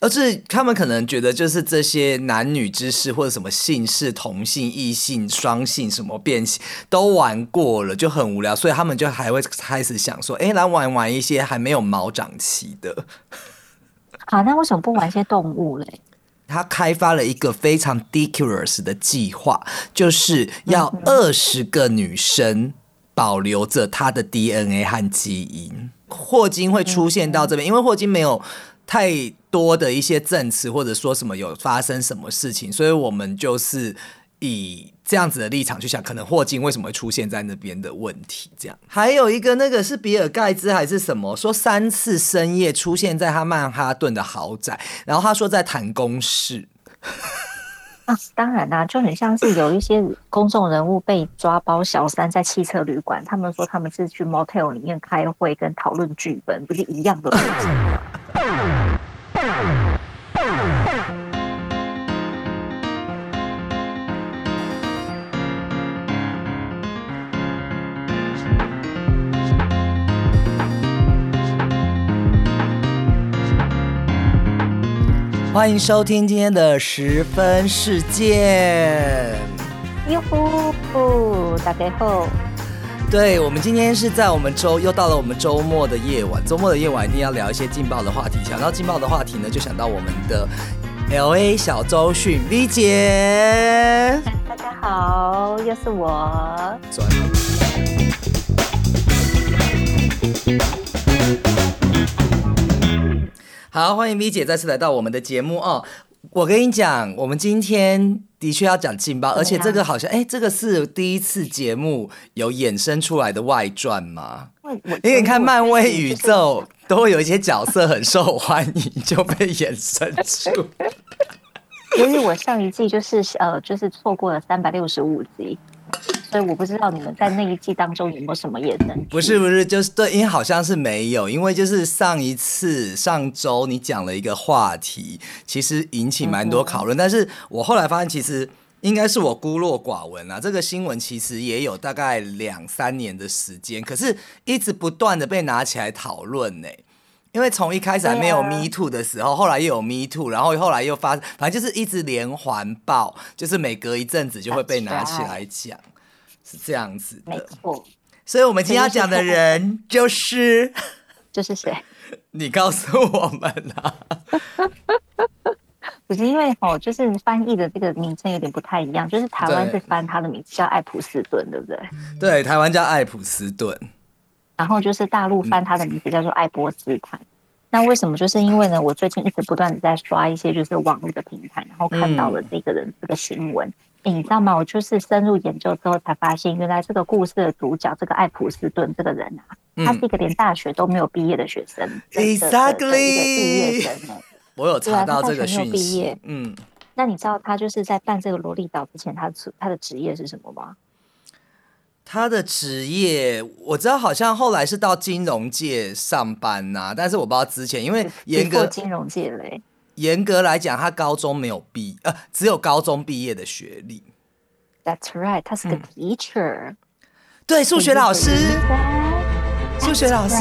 而是他们可能觉得就是这些男女之事或者什么性事、同性、异性、双性什么变性都玩过了，就很无聊，所以他们就还会开始想说，哎，来玩玩一些还没有毛长齐的。好，那为什么不玩一些动物嘞？他开发了一个非常 ridiculous 的计划，就是要二十个女生保留着她的 DNA 和基因。霍金会出现到这边，因为霍金没有太。多的一些证词，或者说什么有发生什么事情，所以我们就是以这样子的立场去想，可能霍金为什么会出现在那边的问题。这样，还有一个那个是比尔盖茨还是什么，说三次深夜出现在他曼哈顿的豪宅，然后他说在谈公事。啊，当然啦，就很像是有一些公众人物被抓包小三在汽车旅馆，他们说他们是去 motel 里面开会跟讨论剧本，不是一样的 欢迎收听今天的十分事件。哟呼，大家好。对我们今天是在我们周又到了我们周末的夜晚，周末的夜晚一定要聊一些劲爆的话题。想到劲爆的话题呢，就想到我们的 L A 小周迅 V 姐。大家好，又是我。好，欢迎 V 姐再次来到我们的节目哦。我跟你讲，我们今天的确要讲劲爆，而且这个好像，哎，这个是第一次节目有衍生出来的外传吗？因为你看漫威宇宙都会有一些角色很受欢迎，就被衍生出。所以我上一季就是呃，就是错过了三百六十五集。所以我不知道你们在那一季当中有没有什么也能不是不是就是对，因为好像是没有，因为就是上一次上周你讲了一个话题，其实引起蛮多讨论，但是我后来发现其实应该是我孤陋寡闻啊。这个新闻其实也有大概两三年的时间，可是一直不断的被拿起来讨论呢。因为从一开始还没有 Me Too 的时候，后来又有 Me Too，然后后来又发，反正就是一直连环爆，就是每隔一阵子就会被拿起来讲。是这样子的，没错。所以，我们今天要讲的人就是 就是谁？你告诉我们啊！不是因为哦，就是翻译的这个名称有点不太一样，就是台湾是翻他的名字叫爱普斯顿，对不对？对，台湾叫爱普斯顿。然后就是大陆翻他的名字叫做爱波斯坦。那为什么？就是因为呢，我最近一直不断的在刷一些就是网络的平台，然后看到了这个人这个新闻。你知道吗？我就是深入研究之后才发现，原来这个故事的主角，这个爱普斯顿这个人啊，他是一个连大学都没有毕业的学生，Exactly，毕业生我有查到这个讯息。嗯，那你知道他就是在办这个萝莉岛之前，他他的职业是什么吗？他的职业我知道，好像后来是到金融界上班呐，但是我不知道之前，因为严格金融界嘞。严格来讲，他高中没有毕，呃，只有高中毕业的学历。That's right，他是个 teacher，对，数学老师，数学老师。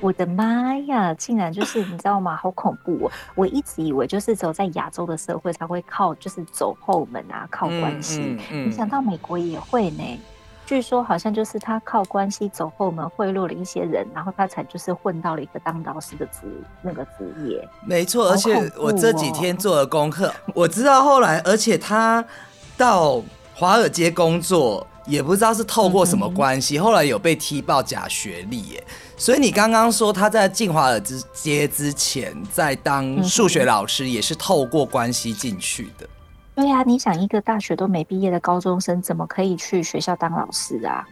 我的妈呀，竟然就是你知道吗？好恐怖！哦我一直以为就是只有在亚洲的社会才会靠，就是走后门啊，靠关系。没想到美国也会呢。据说好像就是他靠关系走后门贿赂了一些人，然后他才就是混到了一个当导师的职那个职业。没错，而且我这几天做了功课，我知道后来，而且他到华尔街工作也不知道是透过什么关系，后来有被踢爆假学历耶。所以你刚刚说他在进华尔街之前在当数学老师，也是透过关系进去的。对呀，你想一个大学都没毕业的高中生，怎么可以去学校当老师啊？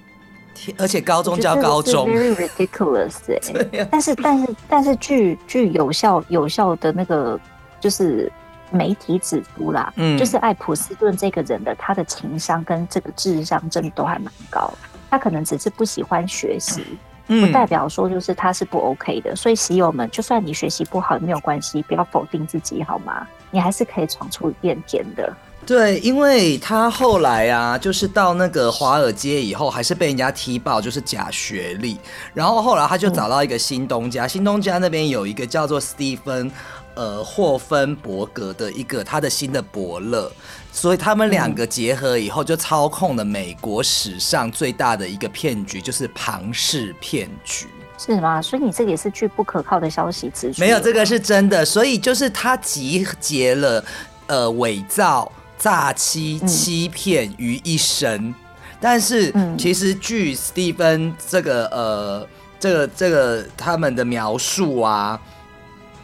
而且高中教高中，very ridiculous 哎。但是但是但是，据据有效有效的那个就是媒体指出啦，嗯，就是爱普斯顿这个人的他的情商跟这个智商真的都还蛮高，他可能只是不喜欢学习。不代表说就是他是不 OK 的，所以喜友们，就算你学习不好也没有关系，不要否定自己好吗？你还是可以闯出一片天的。对，因为他后来啊，就是到那个华尔街以后，还是被人家踢爆就是假学历，然后后来他就找到一个新东家，新东家那边有一个叫做 Stephen 呃霍芬伯格的一个他的新的伯乐，所以他们两个结合以后，就操控了美国史上最大的一个骗局，就是庞氏骗局。是吗？所以你这个也是据不可靠的消息没有这个是真的。所以就是他集结了呃伪造、诈欺、欺骗于一身。但是其实据史蒂芬这个呃这个这个他们的描述啊，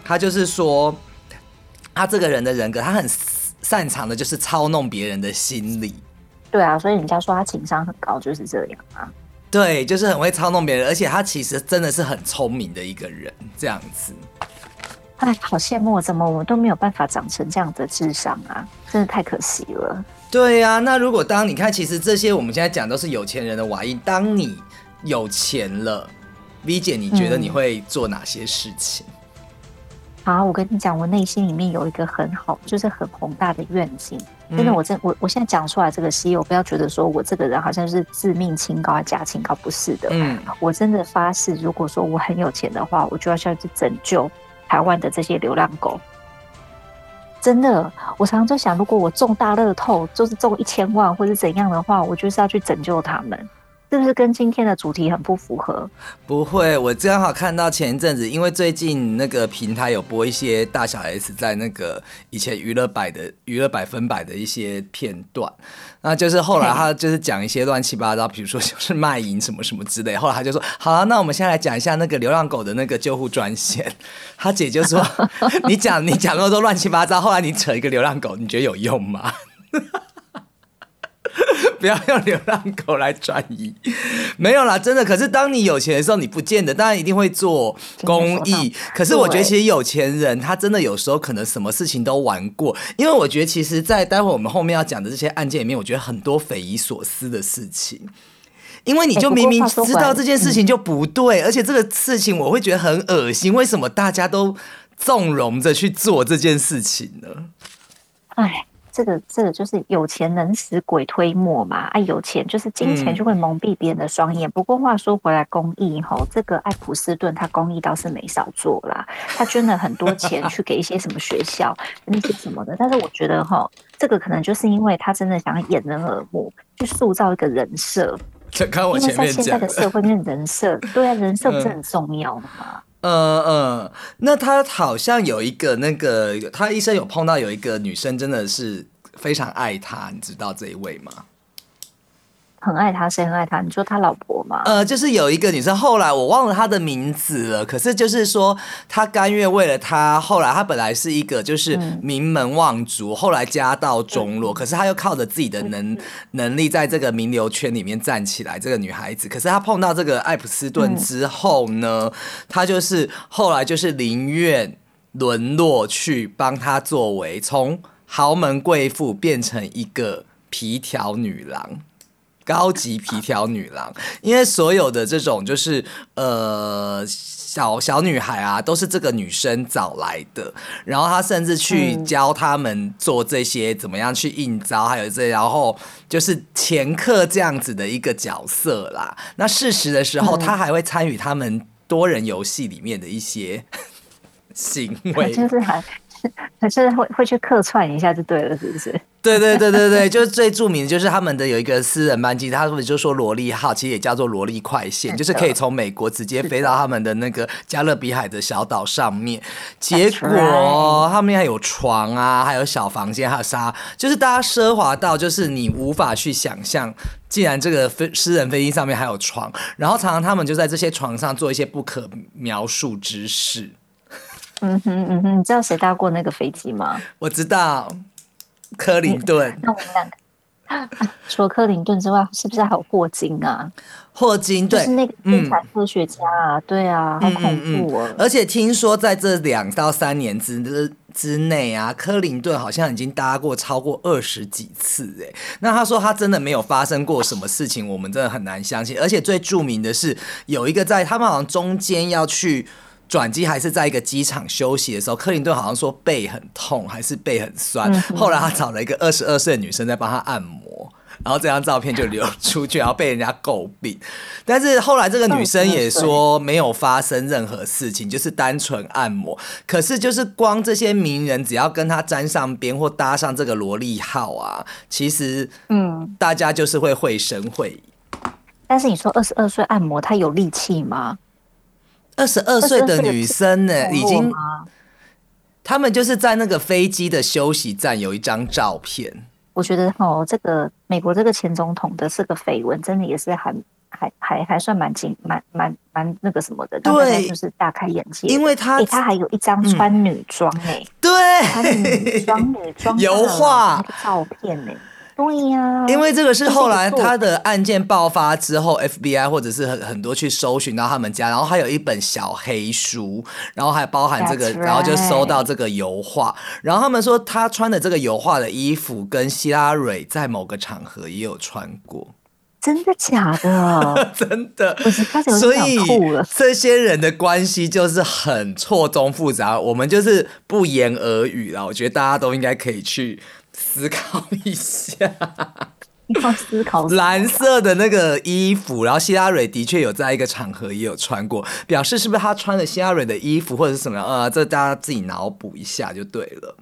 他就是说他这个人的人格，他很擅长的就是操弄别人的心理。对啊，所以人家说他情商很高，就是这样啊。对，就是很会操弄别人，而且他其实真的是很聪明的一个人，这样子。哎，好羡慕，怎么我们都没有办法长成这样的智商啊？真的太可惜了。对呀，那如果当你看，其实这些我们现在讲都是有钱人的玩意。当你有钱了，V 姐，你觉得你会做哪些事情？好，我跟你讲，我内心里面有一个很好，就是很宏大的愿景。真的，我真我我现在讲出来这个西游，不要觉得说我这个人好像是自命清高啊，假清高，不是的。嗯，我真的发誓，如果说我很有钱的话，我就要下去拯救台湾的这些流浪狗。真的，我常常在想，如果我中大乐透，就是中一千万或者怎样的话，我就是要去拯救他们。是不是跟今天的主题很不符合？不会，我正好看到前一阵子，因为最近那个平台有播一些大小 S 在那个以前娱乐百的娱乐百分百的一些片段，那就是后来他就是讲一些乱七八糟，比如说就是卖淫什么什么之类。后来他就说：“好啊，那我们先来讲一下那个流浪狗的那个救护专线。”他姐就说：“ 你讲你讲那么多乱七八糟，后来你扯一个流浪狗，你觉得有用吗？” 不要用流浪狗来转移，没有啦，真的。可是当你有钱的时候，你不见得，当然一定会做公益。可是我觉得，其实有钱人他真的有时候可能什么事情都玩过。因为我觉得，其实，在待会我们后面要讲的这些案件里面，我觉得很多匪夷所思的事情。因为你就明明知道这件事情就不对，而且这个事情我会觉得很恶心。为什么大家都纵容着去做这件事情呢？哎。这个这个就是有钱能使鬼推磨嘛，啊，有钱就是金钱就会蒙蔽别人的双眼。不过话说回来，公益吼，这个爱普斯顿他公益倒是没少做啦，他捐了很多钱 去给一些什么学校那些什么的。但是我觉得哈，这个可能就是因为他真的想要掩人耳目，去塑造一个人设。因为在现在的社会面，人设对啊，人设不是很重要吗？嗯嗯，那他好像有一个那个，他一生有碰到有一个女生，真的是非常爱他，你知道这一位吗？很爱他，谁很爱他？你说他老婆吗？呃，就是有一个女生，后来我忘了她的名字了。可是就是说，她甘愿为了他，后来她本来是一个就是名门望族，后来家道中落，可是她又靠着自己的能能力，在这个名流圈里面站起来。这个女孩子，可是她碰到这个艾普斯顿之后呢，她就是后来就是宁愿沦落去帮他作为，从豪门贵妇变成一个皮条女郎。高级皮条女郎，因为所有的这种就是呃小小女孩啊，都是这个女生找来的，然后她甚至去教他们做这些怎么样去应招，还有这然后就是前客这样子的一个角色啦。那事实的时候，她还会参与他们多人游戏里面的一些 行为，就是还。可是会会去客串一下就对了，是不是？对对对对对，就是最著名的就是他们的有一个私人班机，他们就说萝莉号，其实也叫做萝莉快线，就是可以从美国直接飞到他们的那个加勒比海的小岛上面。结果他们还有床啊，还有小房间，还有沙，就是大家奢华到就是你无法去想象，既然这个飞私人飞机上面还有床，然后常常他们就在这些床上做一些不可描述之事。嗯哼嗯哼，你知道谁搭过那个飞机吗？我知道，克林顿。那我们两个除了克林顿之外，是不是还有霍金啊？霍金对，是那个天才科学家啊，对啊，好恐怖哦！而且听说在这两到三年之之内啊，克林顿好像已经搭过超过二十几次哎。那他说他真的没有发生过什么事情，我们真的很难相信。而且最著名的是有一个在他们好像中间要去。转机还是在一个机场休息的时候，克林顿好像说背很痛，还是背很酸。后来他找了一个二十二岁的女生在帮他按摩，然后这张照片就流出去，然后被人家诟病。但是后来这个女生也说没有发生任何事情，就是单纯按摩。可是就是光这些名人只要跟他沾上边或搭上这个萝莉号啊，其实嗯，大家就是会会声会影。但是你说二十二岁按摩，他有力气吗？二十二岁的女生呢，已经，他们就是在那个飞机的休息站有一张照片。我觉得哦，这个美国这个前总统的这个绯闻，真的也是还还还还算蛮惊蛮蛮蛮那个什么的，对，就是大开眼界，因为他他还有一张穿女装哎，对，穿女装女装油画。照片呢。对呀，因为这个是后来他的案件爆发之后，FBI 或者是很很多去搜寻到他们家，然后还有一本小黑书，然后还包含这个，然后就搜到这个油画，然后他们说他穿的这个油画的衣服跟希拉蕊在某个场合也有穿过，真的假的？真的，所以这些人的关系就是很错综复杂，我们就是不言而喻了。我觉得大家都应该可以去。思考一下，要思考。蓝色的那个衣服，然后希拉蕊的确有在一个场合也有穿过，表示是不是他穿了希拉蕊的衣服或者是什么？呃，这大家自己脑补一下就对了。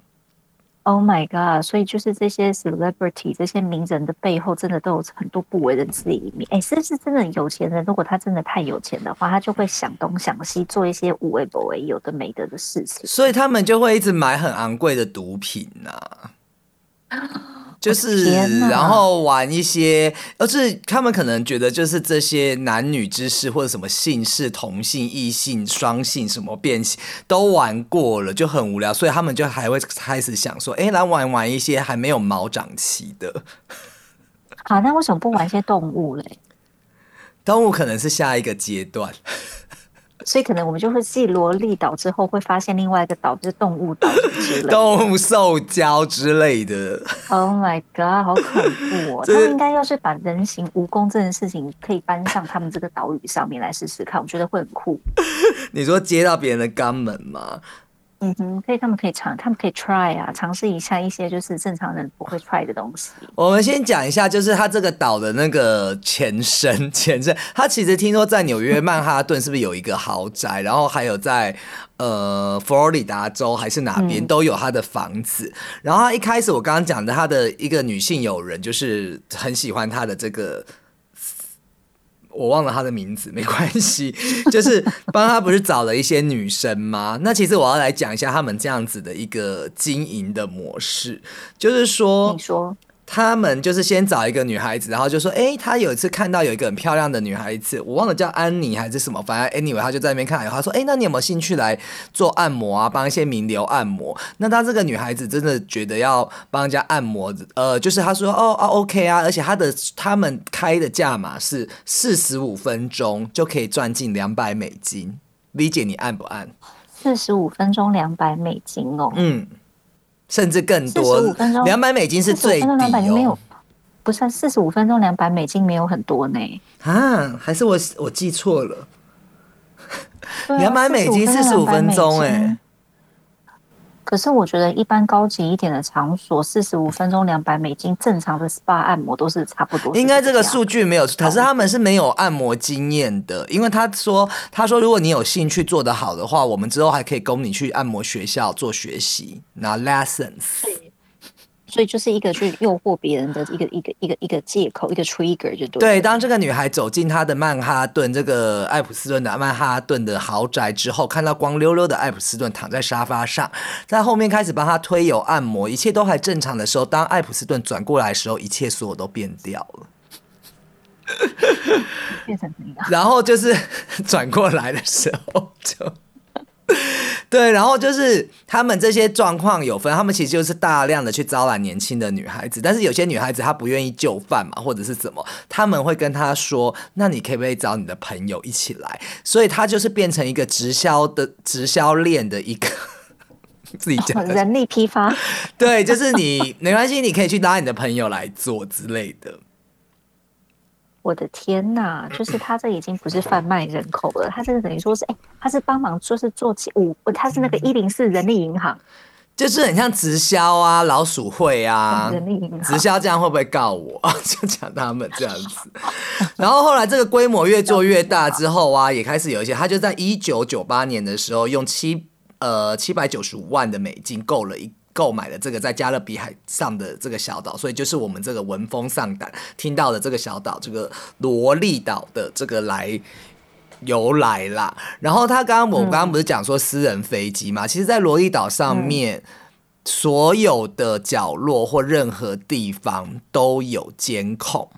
Oh my god！所以就是这些 celebrity 这些名人的背后，真的都有很多不为人知的一面。哎，是不是真的有钱人？如果他真的太有钱的话，他就会想东想西，做一些无为不为、有的没得的事情。所以他们就会一直买很昂贵的毒品呐。就是，然后玩一些，而是他们可能觉得，就是这些男女之事或者什么性是、同性、异性、双性什么变性都玩过了，就很无聊，所以他们就还会开始想说，哎，来玩玩一些还没有毛长齐的。好，那为什么不玩一些动物嘞？动物可能是下一个阶段。所以可能我们就会记罗莉岛之后，会发现另外一个岛就是动物岛之类，动物兽胶之类的。Oh my god，好恐怖哦！他们应该要是把人形蜈蚣这件事情可以搬上他们这个岛屿上面来试试看，我觉得会很酷。你说接到别人的肛门吗？嗯哼，可以，他们可以尝，他们可以 try 啊，尝试一下一些就是正常人不会 try 的东西。我们先讲一下，就是它这个岛的那个前身，前身，它其实听说在纽约曼哈顿是不是有一个豪宅，然后还有在呃佛罗里达州还是哪边都有他的房子。然后他一开始我刚刚讲的，他的一个女性友人就是很喜欢他的这个。我忘了他的名字，没关系，就是帮他不是找了一些女生吗？那其实我要来讲一下他们这样子的一个经营的模式，就是说，你说。他们就是先找一个女孩子，然后就说：“哎，他有一次看到有一个很漂亮的女孩子，我忘了叫安妮还是什么，反正 anyway，他就在那边看。他说：‘哎，那你有没有兴趣来做按摩啊？帮一些名流按摩？’那他这个女孩子真的觉得要帮人家按摩，呃，就是他说：‘哦哦，OK 啊。’而且他的他们开的价码是四十五分钟就可以赚进两百美金。理解你按不按？四十五分钟两百美金哦。嗯。”甚至更多，两百美金是最低哦。不是四十五分钟两百美金没有很多呢。啊，还是我我记错了？两百美金四十五分钟哎。可是我觉得一般高级一点的场所，四十五分钟两百美金，正常的 SPA 按摩都是差不多。应该这个数据没有，可是他们是没有按摩经验的，因为他说他说如果你有兴趣做得好的话，我们之后还可以供你去按摩学校做学习，拿 lessons。所以就是一个去诱惑别人的一个一个一个一个借口，一个 trigger 就对。对，当这个女孩走进她的曼哈顿这个艾普斯顿的曼哈顿的豪宅之后，看到光溜溜的艾普斯顿躺在沙发上，在后面开始帮他推油按摩，一切都还正常的时候，当艾普斯顿转过来的时候，一切所有都变掉了。变成？然后就是 转过来的时候就。对，然后就是他们这些状况有分，他们其实就是大量的去招揽年轻的女孩子，但是有些女孩子她不愿意就范嘛，或者是怎么，他们会跟她说：“那你可不可以找你的朋友一起来？”所以她就是变成一个直销的直销链的一个 自己讲人力批发。对，就是你没关系，你可以去拉你的朋友来做之类的。我的天呐，就是他这已经不是贩卖人口了，他这个等于说是，哎，他是帮忙，说是做起五，他是那个一零四人力银行，就是很像直销啊、老鼠会啊，人力银行直销这样会不会告我？就讲他们这样子。然后后来这个规模越做越大之后啊，也开始有一些，他就在一九九八年的时候用七呃七百九十五万的美金购了一购买了这个在加勒比海上的这个小岛，所以就是我们这个闻风丧胆听到的这个小岛，这个罗利岛的这个来。由来啦，然后他刚刚我刚刚不是讲说私人飞机嘛？其实，在罗伊岛上面，所有的角落或任何地方都有监控。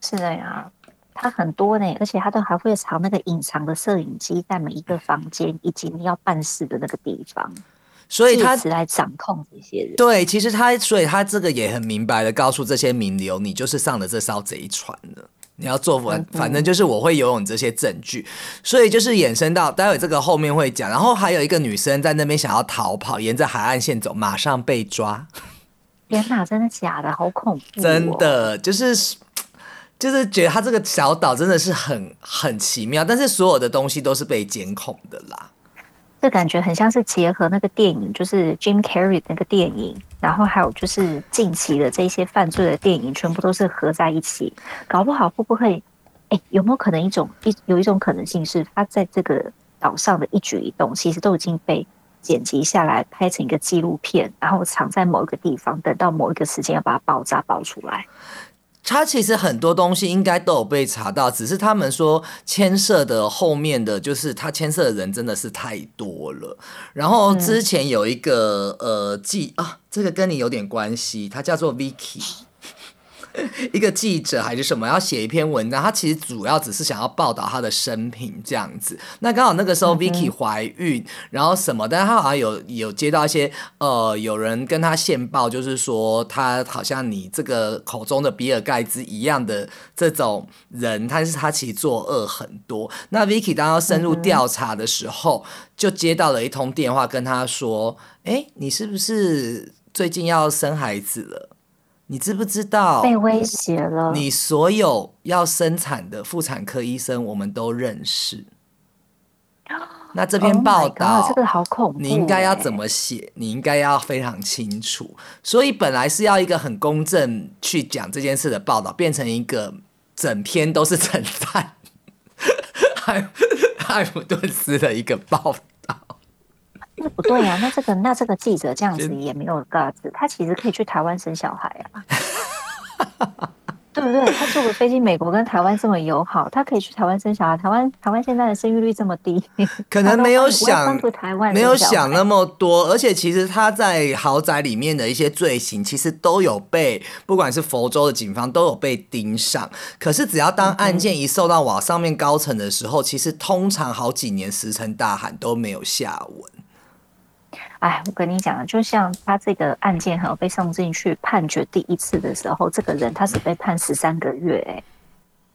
是的呀，它很多呢，而且它都还会藏那个隐藏的摄影机在每一个房间以及你要办事的那个地方，所以他来掌控这些人。对，其实他，所以他这个也很明白的告诉这些名流，你就是上了这艘贼船了。你要做反，反正就是我会游泳这些证据，所以就是衍生到待会这个后面会讲。然后还有一个女生在那边想要逃跑，沿着海岸线走，马上被抓。天哪，真的假的？好恐怖！真的就是就是觉得他这个小岛真的是很很奇妙，但是所有的东西都是被监控的啦。这感觉很像是结合那个电影，就是 Jim Carrey 那个电影，然后还有就是近期的这些犯罪的电影，全部都是合在一起。搞不好会不会？哎，有没有可能一种一有一种可能性是，他在这个岛上的一举一动，其实都已经被剪辑下来，拍成一个纪录片，然后藏在某一个地方，等到某一个时间要把它爆炸爆出来。他其实很多东西应该都有被查到，只是他们说牵涉的后面的就是他牵涉的人真的是太多了。然后之前有一个呃记啊，这个跟你有点关系，他叫做 Vicky。一个记者还是什么要写一篇文章，他其实主要只是想要报道他的生平这样子。那刚好那个时候 Vicky 怀孕，然后什么，但是他好像有有接到一些呃，有人跟他线报，就是说他好像你这个口中的比尔盖茨一样的这种人，但是他其实作恶很多。那 Vicky 当要深入调查的时候，就接到了一通电话，跟他说：“哎，你是不是最近要生孩子了？”你知不知道被威胁了？你所有要生产的妇产科医生，我们都认识。那这篇报道，这个好恐怖。你应该要怎么写？你应该要非常清楚。所以本来是要一个很公正去讲这件事的报道，变成一个整篇都是称赞，海海姆顿斯的一个报。那不对呀，那这个那这个记者这样子也没有个子，他其实可以去台湾生小孩啊，对不对？他坐个飞机，美国跟台湾这么友好，他可以去台湾生小孩。台湾台湾现在的生育率这么低，可能没有想没有想那么多。而且其实他在豪宅里面的一些罪行，其实都有被不管是佛州的警方都有被盯上。可是只要当案件一受到网上面高层的时候，其实通常好几年石沉大海都没有下文。哎，我跟你讲就像他这个案件还有被送进去判决第一次的时候，这个人他只被判十三个月，哎，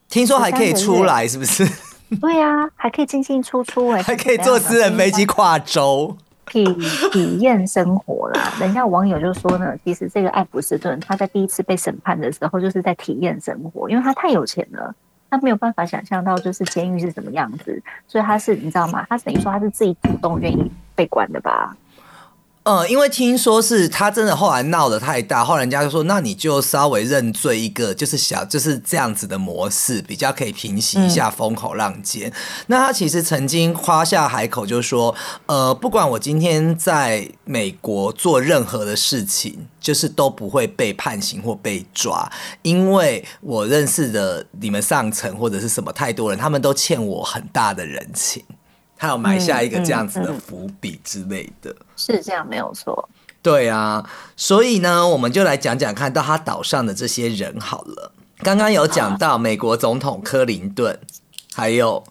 听说还可以出来，是不是？对呀，还可以进进出出，哎，还可以坐私人飞机跨州，体体验生活啦。人家网友就说呢，其实这个艾普斯顿他在第一次被审判的时候，就是在体验生活，因为他太有钱了，他没有办法想象到就是监狱是什么样子，所以他是你知道吗？他等于说他是自己主动愿意被关的吧。呃，因为听说是他真的后来闹得太大，后来人家就说，那你就稍微认罪一个，就是小就是这样子的模式，比较可以平息一下风口浪尖。那他其实曾经夸下海口，就说，呃，不管我今天在美国做任何的事情，就是都不会被判刑或被抓，因为我认识的你们上层或者是什么太多人，他们都欠我很大的人情。他有埋下一个这样子的伏笔之类的，是这样没有错。对啊，所以呢，我们就来讲讲看到他岛上的这些人好了。刚刚有讲到美国总统克林顿，还有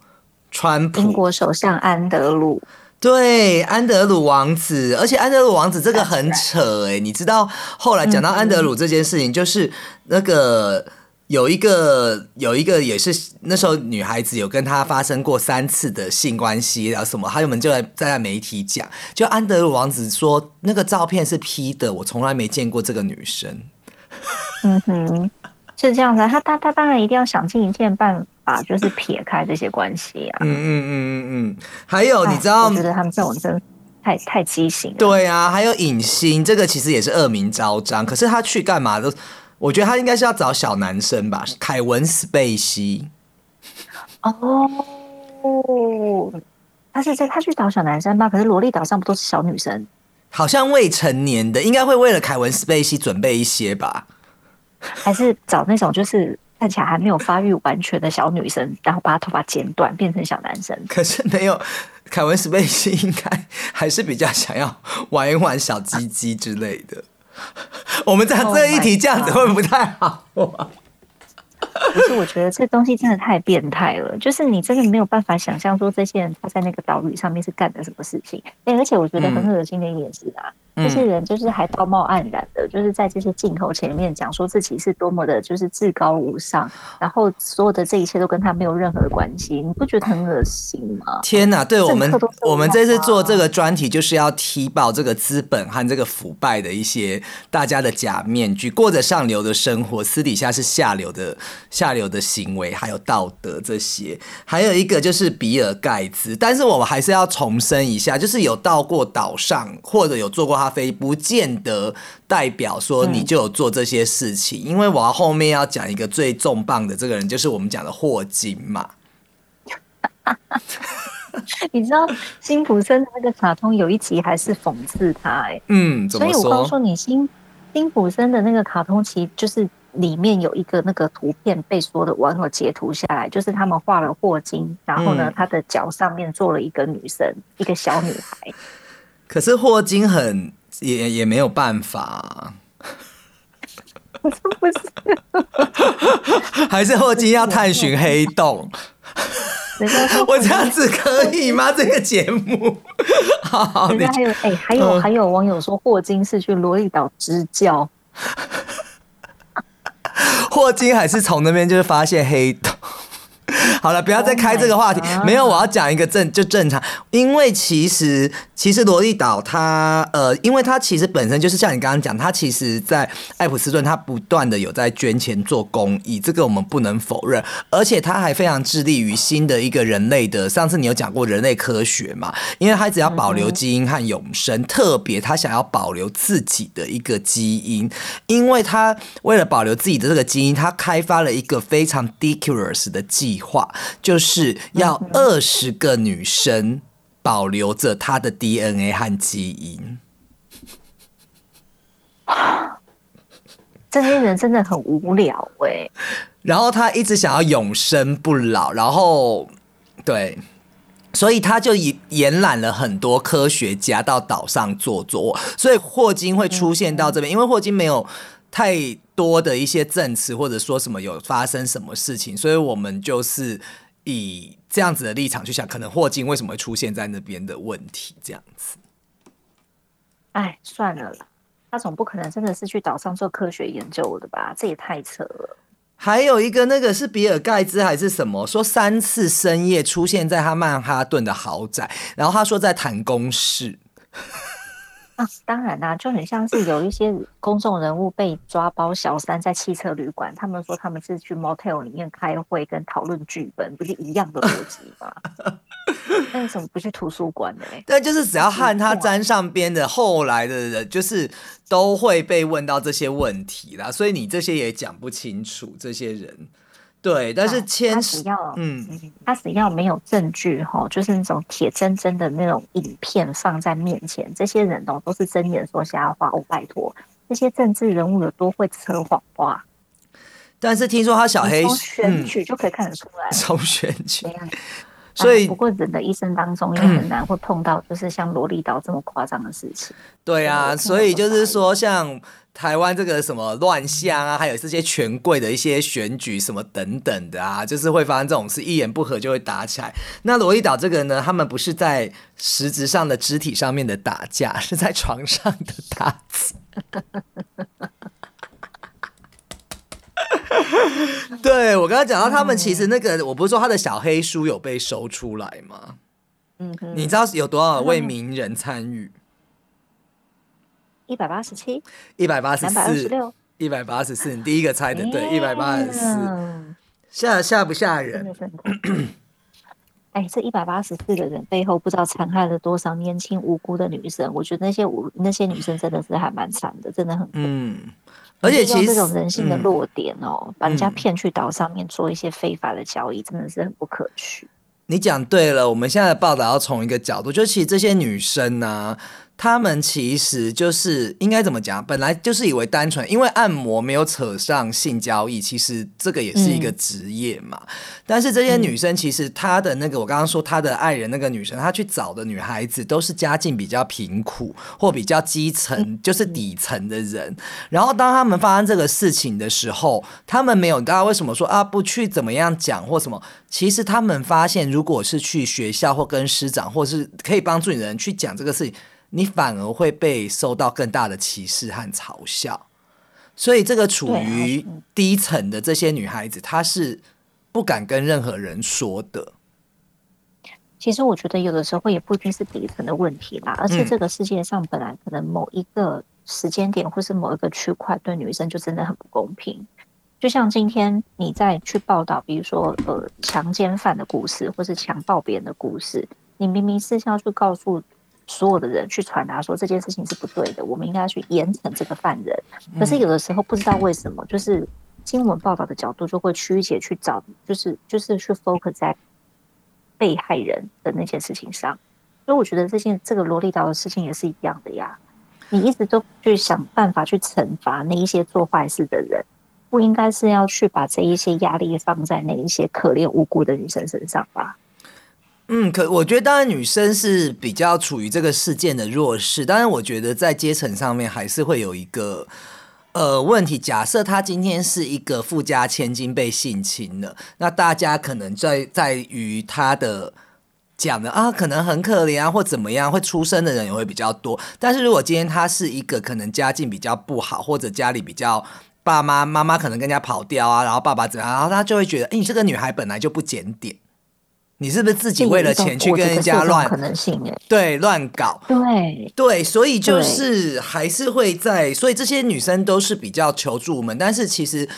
川普，英国首相安德鲁，对，安德鲁王子。而且安德鲁王子这个很扯哎，你知道后来讲到安德鲁这件事情，就是那个。有一个有一个也是那时候女孩子有跟他发生过三次的性关系，然后什么，他们就在在媒体讲，就安德鲁王子说那个照片是 P 的，我从来没见过这个女生。嗯哼，是这样子，他他他当然一定要想尽一切办法，就是撇开这些关系啊。嗯嗯嗯嗯嗯，还有你知道，我觉得他们这种真太太畸形。对啊，还有影星，这个其实也是恶名昭彰。可是他去干嘛的？我觉得他应该是要找小男生吧，凯文·史贝西。哦，他是在他去找小男生吧？可是萝莉岛上不都是小女生？好像未成年的，应该会为了凯文·史贝西准备一些吧？还是找那种就是看起来还没有发育完全的小女生，然后把她头发剪短变成小男生？可是没有，凯文·史贝西应该还是比较想要玩一玩小鸡鸡之类的。我们这样这一题这样子会不太好。可是我觉得这东西真的太变态了，就是你真的没有办法想象说这些人他在那个岛屿上面是干的什么事情。哎，而且我觉得很恶心的一点是啊。这些人就是还道貌岸然的，就是在这些镜头前面讲说自己是多么的，就是至高无上，然后所有的这一切都跟他没有任何的关系，你不觉得很恶心吗？天哪！对我们，我们这次做这个专题就是要踢爆这个资本和这个腐败的一些大家的假面具，过着上流的生活，私底下是下流的下流的行为，还有道德这些。还有一个就是比尔盖茨，但是我们还是要重申一下，就是有到过岛上或者有做过。咖啡不见得代表说你就有做这些事情，因为我要后面要讲一个最重磅的这个人，就是我们讲的霍金嘛。你知道辛普森的那个卡通有一集还是讽刺他哎，嗯，所以我告诉你，辛辛普森的那个卡通其实就是里面有一个那个图片被所有的网友截图下来，就是他们画了霍金，然后呢，他的脚上面坐了一个女生，一个小女孩。可是霍金很也也没有办法，不是，还是霍金要探寻黑洞。我这样子可以吗？这个节目，好，人家还有哎，还有还有网友说霍金是去罗利岛支教，霍金还是从那边就是发现黑洞。好了，不要再开这个话题。没有，我要讲一个正就正常，因为其实其实罗利岛它呃，因为它其实本身就是像你刚刚讲，它其实在艾普斯顿，它不断的有在捐钱做公益，这个我们不能否认。而且它还非常致力于新的一个人类的，上次你有讲过人类科学嘛？因为它只要保留基因和永生，特别他想要保留自己的一个基因，因为他为了保留自己的这个基因，他开发了一个非常 ridiculous 的计划。话就是要二十个女生保留着她的 DNA 和基因，这些人真的很无聊哎。然后他一直想要永生不老，然后对，所以他就延延揽了很多科学家到岛上做做。所以霍金会出现到这边，因为霍金没有太。多的一些证词，或者说什么有发生什么事情，所以我们就是以这样子的立场去想，可能霍金为什么会出现在那边的问题，这样子。哎，算了，他总不可能真的是去岛上做科学研究的吧？这也太扯了。还有一个那个是比尔盖茨还是什么，说三次深夜出现在他曼哈顿的豪宅，然后他说在谈公事。啊，当然啦，就很像是有一些公众人物被抓包小三在汽车旅馆，他们说他们是去 motel 里面开会跟讨论剧本，不是一样的逻辑吗？那为什么不去图书馆呢？对就是只要和他沾上边的，后来的人就是都会被问到这些问题啦，所以你这些也讲不清楚这些人。对，但是牵只要嗯，他只要没有证据哈，就是那种铁铮铮的那种影片放在面前，这些人哦都是睁眼说瞎话。哦，拜托，这些政治人物有多会扯谎话？但是听说他小黑选举就可以看得出来，从选举。所以不过人的一生当中也很难会碰到，就是像萝莉岛这么夸张的事情。对啊，所以就是说像。台湾这个什么乱象啊，还有这些权贵的一些选举什么等等的啊，就是会发生这种事，一言不合就会打起来。那罗伊岛这个呢，他们不是在实质上的肢体上面的打架，是在床上的打架。对我刚刚讲到，他们其实那个，我不是说他的小黑书有被收出来吗？嗯，你知道有多少位名人参与？一百八十七，一百八十四，六，一百八十四。你第一个猜的对，一百八十四，吓吓不吓人？哎，这一百八十四个人背后不知道残害了多少年轻无辜的女生。我觉得那些无那些女生真的是还蛮惨的，真的很嗯。而且其实这种人性的弱点哦，把人家骗去岛上面做一些非法的交易，真的是很不可取。你讲对了，我们现在的报道要从一个角度，就其实这些女生呢。他们其实就是应该怎么讲？本来就是以为单纯，因为按摩没有扯上性交易，其实这个也是一个职业嘛。但是这些女生其实她的那个，我刚刚说她的爱人那个女生，她去找的女孩子都是家境比较贫苦或比较基层，就是底层的人。然后当他们发生这个事情的时候，他们没有，大家为什么说啊不去怎么样讲或什么？其实他们发现，如果是去学校或跟师长，或是可以帮助你的人去讲这个事情。你反而会被受到更大的歧视和嘲笑，所以这个处于低层的这些女孩子，她是不敢跟任何人说的。其实我觉得有的时候也不一定是底层的问题啦，而是这个世界上本来可能某一个时间点或是某一个区块对女生就真的很不公平。就像今天你在去报道，比如说呃强奸犯的故事，或是强暴别人的故事，你明明是要去告诉。所有的人去传达说这件事情是不对的，我们应该要去严惩这个犯人。可是有的时候不知道为什么，就是新闻报道的角度就会曲解去找，就是就是去 focus 在被害人的那件事情上。所以我觉得这件这个萝莉岛的事情也是一样的呀。你一直都去想办法去惩罚那一些做坏事的人，不应该是要去把这一些压力放在那一些可怜无辜的女生身上吧？嗯，可我觉得当然女生是比较处于这个事件的弱势，当然我觉得在阶层上面还是会有一个呃问题。假设她今天是一个富家千金被性侵了，那大家可能在在于她的讲的啊，可能很可怜啊，或怎么样，会出生的人也会比较多。但是如果今天她是一个可能家境比较不好，或者家里比较爸妈妈妈可能跟人家跑掉啊，然后爸爸怎样，然后他就会觉得，哎，你这个女孩本来就不检点。你是不是自己为了钱去跟人家乱？可能性哎，对，乱搞，对对，所以就是还是会在，所以这些女生都是比较求助我们，但是其实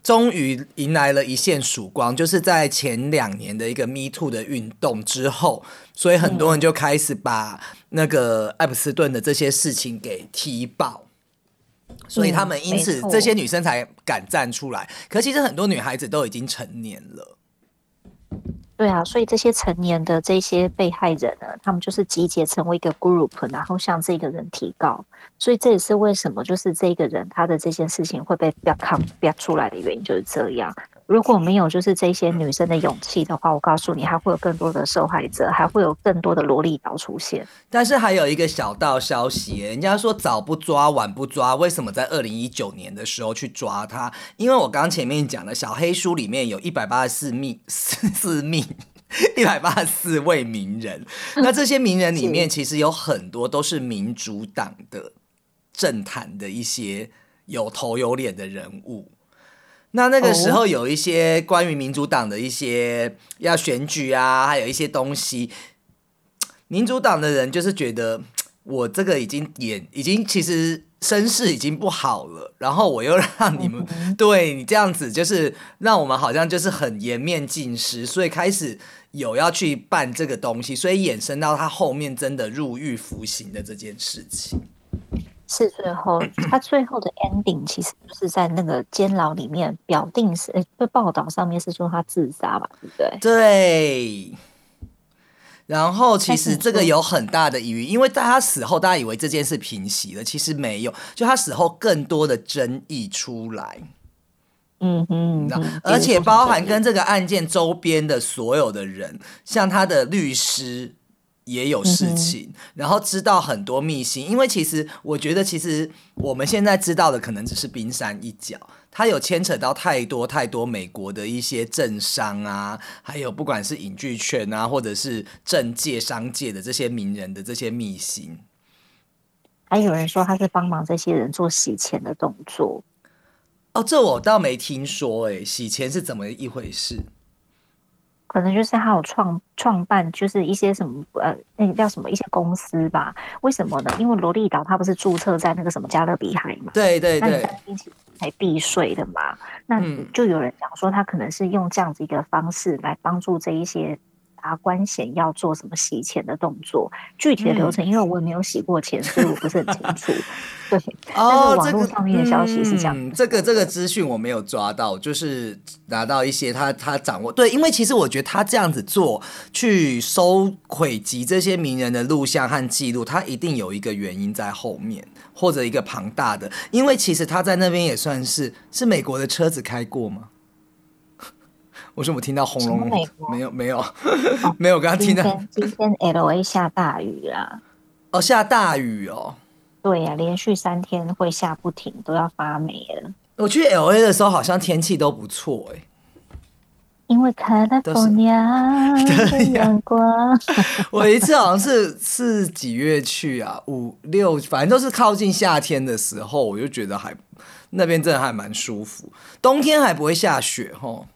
终于迎来了一线曙光，就是在前两年的一个 Me Too 的运动之后，所以很多人就开始把那个艾普斯顿的这些事情给踢爆，所以他们因此这些女生才敢站出来。可其实很多女孩子都已经成年了。对啊，所以这些成年的这些被害人呢，他们就是集结成为一个 group，然后向这个人提告。所以这也是为什么，就是这个人他的这件事情会被标扛标出来的原因，就是这样。如果没有就是这些女生的勇气的话，我告诉你，还会有更多的受害者，还会有更多的萝莉岛出现。但是还有一个小道消息，人家说早不抓晚不抓，为什么在二零一九年的时候去抓他？因为我刚前面讲的小黑书里面有一百八十四名四四名一百八十四位名人，那这些名人里面其实有很多都是民主党的政坛的一些有头有脸的人物。那那个时候有一些关于民主党的一些要选举啊，还有一些东西，民主党的人就是觉得我这个已经演已经其实声势已经不好了，然后我又让你们对你这样子，就是让我们好像就是很颜面尽失，所以开始有要去办这个东西，所以衍生到他后面真的入狱服刑的这件事情。是最后，他最后的 ending 其实就是在那个监牢里面，表定是诶，被报道上面是说他自杀吧，对不对？对。然后其实这个有很大的疑虑，因为在他死后，大家以为这件事平息了，其实没有，就他死后更多的争议出来。嗯哼，而且包含跟这个案件周边的所有的人，像他的律师。也有事情，然后知道很多秘辛，因为其实我觉得，其实我们现在知道的可能只是冰山一角，它有牵扯到太多太多美国的一些政商啊，还有不管是影剧圈啊，或者是政界、商界的这些名人的这些秘辛。还有人说他是帮忙这些人做洗钱的动作。哦，这我倒没听说，哎，洗钱是怎么一回事？可能就是他有创创办，就是一些什么呃，那个叫什么一些公司吧？为什么呢？因为罗利岛它不是注册在那个什么加勒比海嘛？对对对，并且还避税的嘛？那就有人讲说，他可能是用这样子一个方式来帮助这一些达官衔要做什么洗钱的动作，具体的流程，因为我也没有洗过钱，所以我不是很清楚。对，但是网络上面的消息是这样。这个这个资讯我没有抓到，就是拿到一些他他掌握对，因为其实我觉得他这样子做去收汇集这些名人的录像和记录，他一定有一个原因在后面，或者一个庞大的，因为其实他在那边也算是是美国的车子开过吗？我说我听到轰隆隆，没有没有 没有，刚刚听到今天 L A 下大雨啊！哦，下大雨哦。对呀，连续三天会下不停，都要发霉了。我去 L A 的时候，好像天气都不错哎。因为看到风呀，阳光。我一次好像是是几月去啊？五六，反正都是靠近夏天的时候，我就觉得还那边真的还蛮舒服。冬天还不会下雪吼。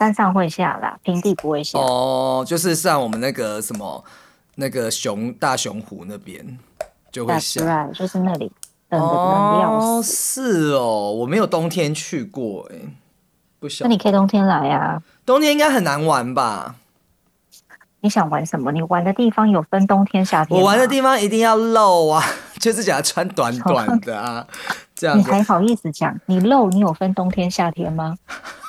山上会下啦，平地不会下。哦，就是像我们那个什么那个熊大熊湖那边就会下，就是那里冷的冷要死。是哦，我没有冬天去过哎，不晓。那你可以冬天来啊。冬天应该很难玩吧？你想玩什么？你玩的地方有分冬天、夏天。我玩的地方一定要露啊，就是讲穿短短的啊，这样。你还好意思讲？你露，你有分冬天、夏天吗？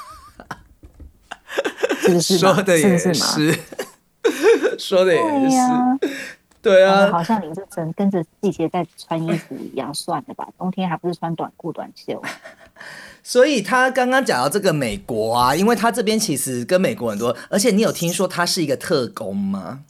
说的也是，说的也是，对啊，好像你这真跟着季节在穿衣服一样，算了吧，冬天还不是穿短裤短袖。所以他刚刚讲到这个美国啊，因为他这边其实跟美国很多，而且你有听说他是一个特工吗？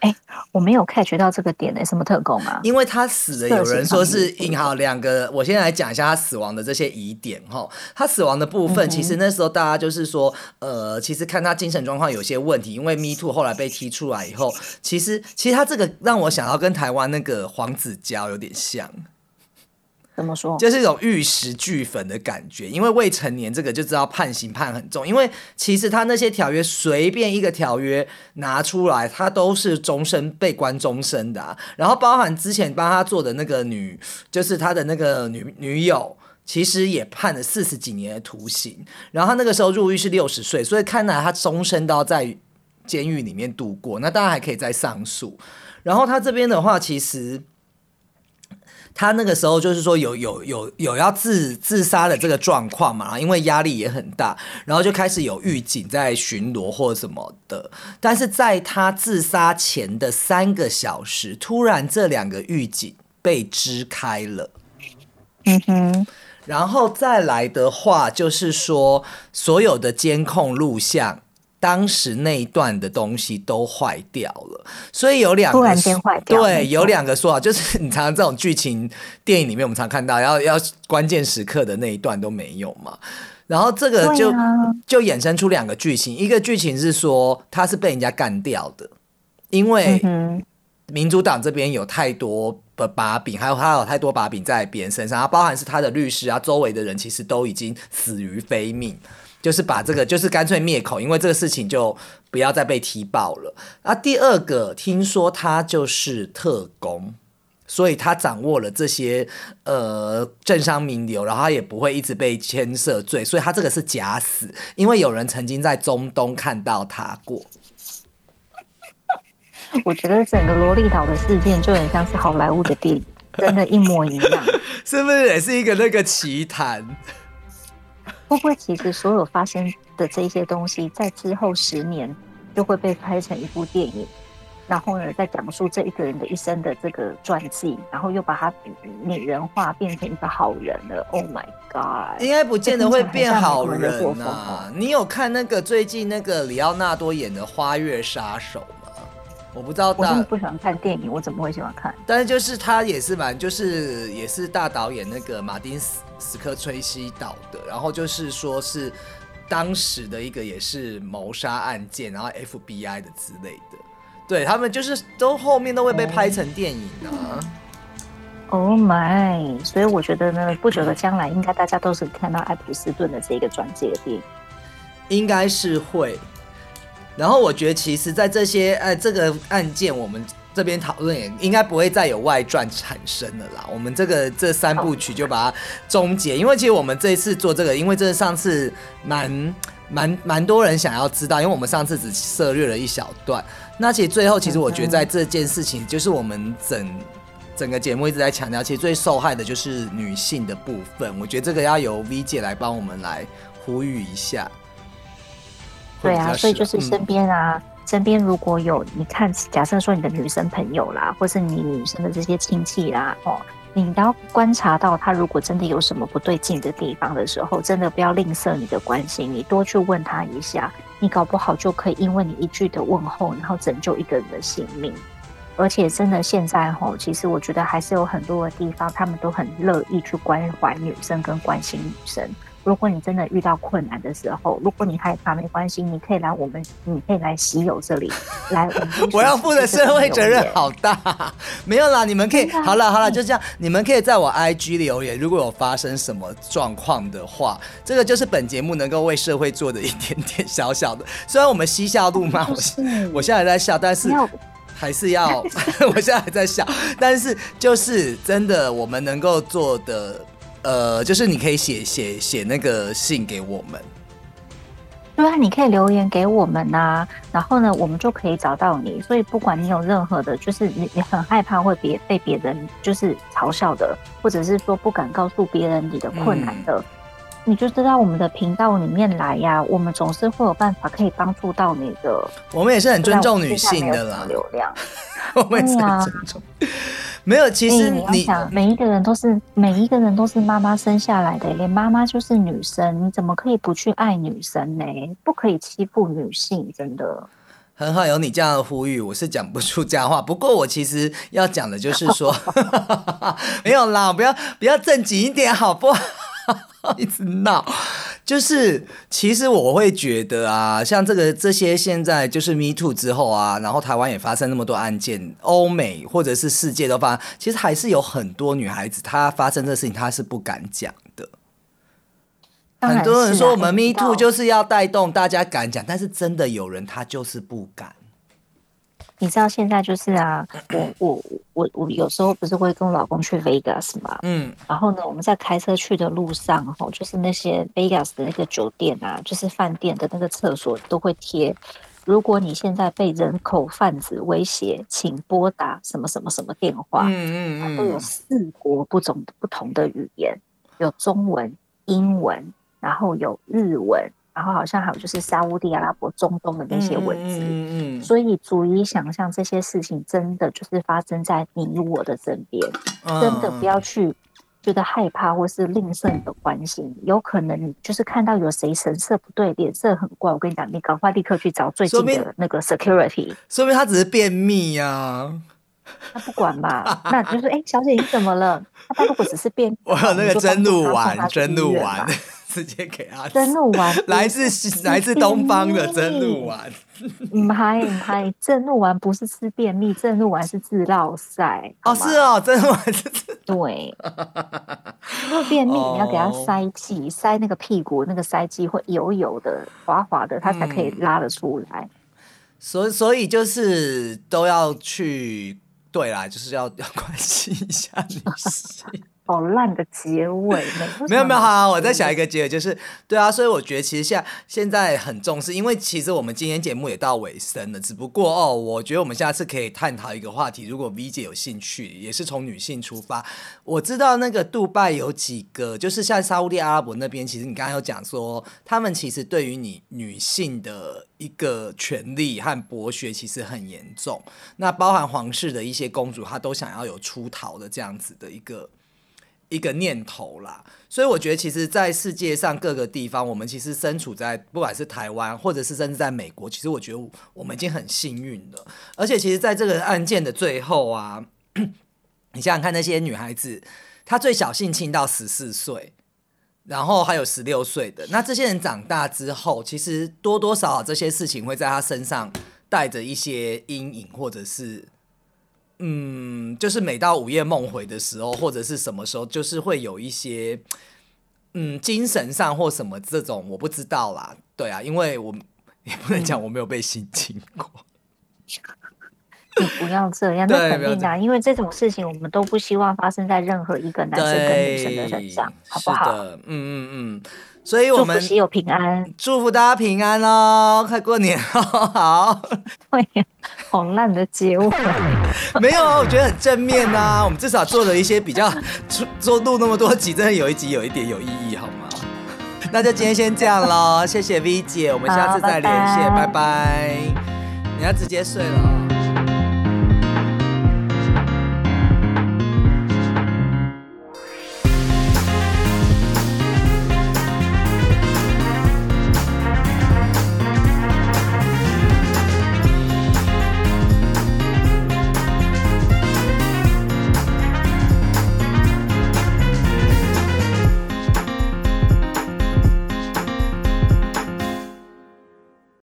哎，我没有 catch 到这个点呢，什么特工啊？因为他死了，有人说是银行两个。我先来讲一下他死亡的这些疑点哈。他死亡的部分，其实那时候大家就是说，呃，其实看他精神状况有些问题，因为 Me Too 后来被踢出来以后，其实其实他这个让我想到跟台湾那个黄子佼有点像。怎么说？就是一种玉石俱焚的感觉，因为未成年这个就知道判刑判很重。因为其实他那些条约随便一个条约拿出来，他都是终身被关终身的。然后包含之前帮他做的那个女，就是他的那个女女友，其实也判了四十几年的徒刑。然后他那个时候入狱是六十岁，所以看来他终身都要在监狱里面度过。那当然还可以再上诉。然后他这边的话，其实。他那个时候就是说有有有有要自自杀的这个状况嘛，因为压力也很大，然后就开始有狱警在巡逻或什么的。但是在他自杀前的三个小时，突然这两个狱警被支开了。嗯哼，然后再来的话，就是说所有的监控录像。当时那一段的东西都坏掉了，所以有两个突然间坏掉。对，有两个说法，就是你常常这种剧情电影里面，我们常看到要要关键时刻的那一段都没有嘛。然后这个就就衍生出两个剧情，一个剧情是说他是被人家干掉的，因为民主党这边有太多的把柄，还有他有太多把柄在别人身上，包含是他的律师啊，周围的人其实都已经死于非命。就是把这个，就是干脆灭口，因为这个事情就不要再被踢爆了。啊，第二个听说他就是特工，所以他掌握了这些呃政商名流，然后他也不会一直被牵涉罪，所以他这个是假死，因为有人曾经在中东看到他过。我觉得整个萝莉岛的事件就很像是好莱坞的电影，真的，一模一样，是不是也是一个那个奇谈？会不会其实所有发生的这些东西，在之后十年就会被拍成一部电影，然后呢，再讲述这一个人的一生的这个传记，然后又把他拟人化，变成一个好人了？Oh my god！应该不见得会变好人啊！你有看那个最近那个里奥纳多演的《花月杀手》吗？我不知道，我不喜欢看电影，我怎么会喜欢看？但是就是他也是蛮，就是也是大导演那个马丁斯。斯科崔西导的，然后就是说是当时的一个也是谋杀案件，然后 FBI 的之类的，对他们就是都后面都会被拍成电影啊。Oh my！所以我觉得呢，不久的将来应该大家都是看到爱普斯顿的这个传记的电影，应该是会。然后我觉得其实，在这些哎这个案件，我们这边讨论也应该不会再有外传产生了啦。我们这个这三部曲就把它终结，因为其实我们这一次做这个，因为这是上次蛮蛮蛮多人想要知道，因为我们上次只涉略了一小段。那其实最后，其实我觉得在这件事情，就是我们整整个节目一直在强调，其实最受害的就是女性的部分。我觉得这个要由 V 姐来帮我们来呼吁一下。对啊，所以就是身边啊。身边如果有你看，假设说你的女生朋友啦，或是你女生的这些亲戚啦，哦，你要观察到他如果真的有什么不对劲的地方的时候，真的不要吝啬你的关心，你多去问他一下，你搞不好就可以因为你一句的问候，然后拯救一个人的性命。而且真的现在吼，其实我觉得还是有很多的地方，他们都很乐意去关怀女生跟关心女生。如果你真的遇到困难的时候，如果你害怕，没关系，你可以来我们，你可以来喜友这里 来。我要负的社会责任好大，没有啦，你们可以好了好了，就这样，你们可以在我 IG 留言，如果有发生什么状况的话，这个就是本节目能够为社会做的一点点小小的。虽然我们嬉笑怒骂，我我现在在笑，但是还是要，我现在还在笑，但是就是真的，我们能够做的。呃，就是你可以写写写那个信给我们，对啊，你可以留言给我们呐，然后呢，我们就可以找到你。所以不管你有任何的，就是你你很害怕会别被别人就是嘲笑的，或者是说不敢告诉别人你的困难的，你就知道我们的频道里面来呀，我们总是会有办法可以帮助到你的。我们也是很尊重女性的啦，流量，我们也是很尊重。没有，其实你想，每一个人都是每一个人都是妈妈生下来的，连妈妈就是女生，你怎么可以不去爱女生呢？不可以欺负女性，真的。很好，有你这样的呼吁，我是讲不出这样话。不过我其实要讲的就是说，没有啦，不要不要正经一点，好不好？一直闹。就是，其实我会觉得啊，像这个这些现在就是 Me Too 之后啊，然后台湾也发生那么多案件，欧美或者是世界都发，其实还是有很多女孩子她发生这事情，她是不敢讲的。很多人说我们 Me Too 就是要带动大家敢讲，但是真的有人他就是不敢。你知道现在就是啊，我我我我有时候不是会跟我老公去 Vegas 嘛，嗯，然后呢，我们在开车去的路上，哈，就是那些 Vegas 的那个酒店啊，就是饭店的那个厕所都会贴，如果你现在被人口贩子威胁，请拨打什么什么什么电话，嗯嗯嗯，都有四国不同不同的语言，有中文、英文，然后有日文。然后好像还有就是沙地阿拉伯、中东的那些文字，所以足以想象这些事情真的就是发生在你我的身边。真的不要去觉得害怕或是吝啬你的关心，有可能你就是看到有谁神色不对、脸色很怪，我跟你讲，你赶快立刻去找最近的那个 security。说明他只是便秘呀。那不管吧，那就是哎，小姐你怎么了？他如果只是便，我有那个真怒丸，真怒丸。直接给他真怒丸，来自来自东方的真怒 丸。唔嗨唔嗨，真怒丸不是吃便秘，真怒丸是治落塞。哦，是哦，真怒丸是治 对。便秘，你要给他塞气，塞那个屁股，那个塞剂会油油的、滑滑的，他才可以拉得出来。所以，所以就是都要去，对啦，就是要要关心一下女性。好烂的结尾，没有没有好，我再想一个结尾，就是对啊，所以我觉得其实现现在很重视，因为其实我们今天节目也到尾声了，只不过哦，我觉得我们下次可以探讨一个话题，如果 V 姐有兴趣，也是从女性出发。我知道那个杜拜有几个，就是像沙地阿拉伯那边，其实你刚刚有讲说，他们其实对于你女性的一个权利和剥削其实很严重，那包含皇室的一些公主，她都想要有出逃的这样子的一个。一个念头啦，所以我觉得，其实，在世界上各个地方，我们其实身处在，不管是台湾，或者是甚至在美国，其实我觉得我们已经很幸运了。而且，其实，在这个案件的最后啊，你想想看，那些女孩子，她最小性侵到十四岁，然后还有十六岁的，那这些人长大之后，其实多多少少这些事情会在她身上带着一些阴影，或者是。嗯，就是每到午夜梦回的时候，或者是什么时候，就是会有一些，嗯，精神上或什么这种，我不知道啦。对啊，因为我也不能讲我没有被性侵过。不要这样，那肯定的，因为这种事情我们都不希望发生在任何一个男生跟女生的身上，好不好？嗯嗯嗯。所以我们喜有平安，祝福大家平安哦！快过年了，好。对，好烂的结尾。没有啊，我觉得很正面呐。我们至少做了一些比较，做录那么多集，真的有一集有一点有意义，好吗？那就今天先这样喽，谢谢 V 姐，我们下次再连线，拜拜。你要直接睡了。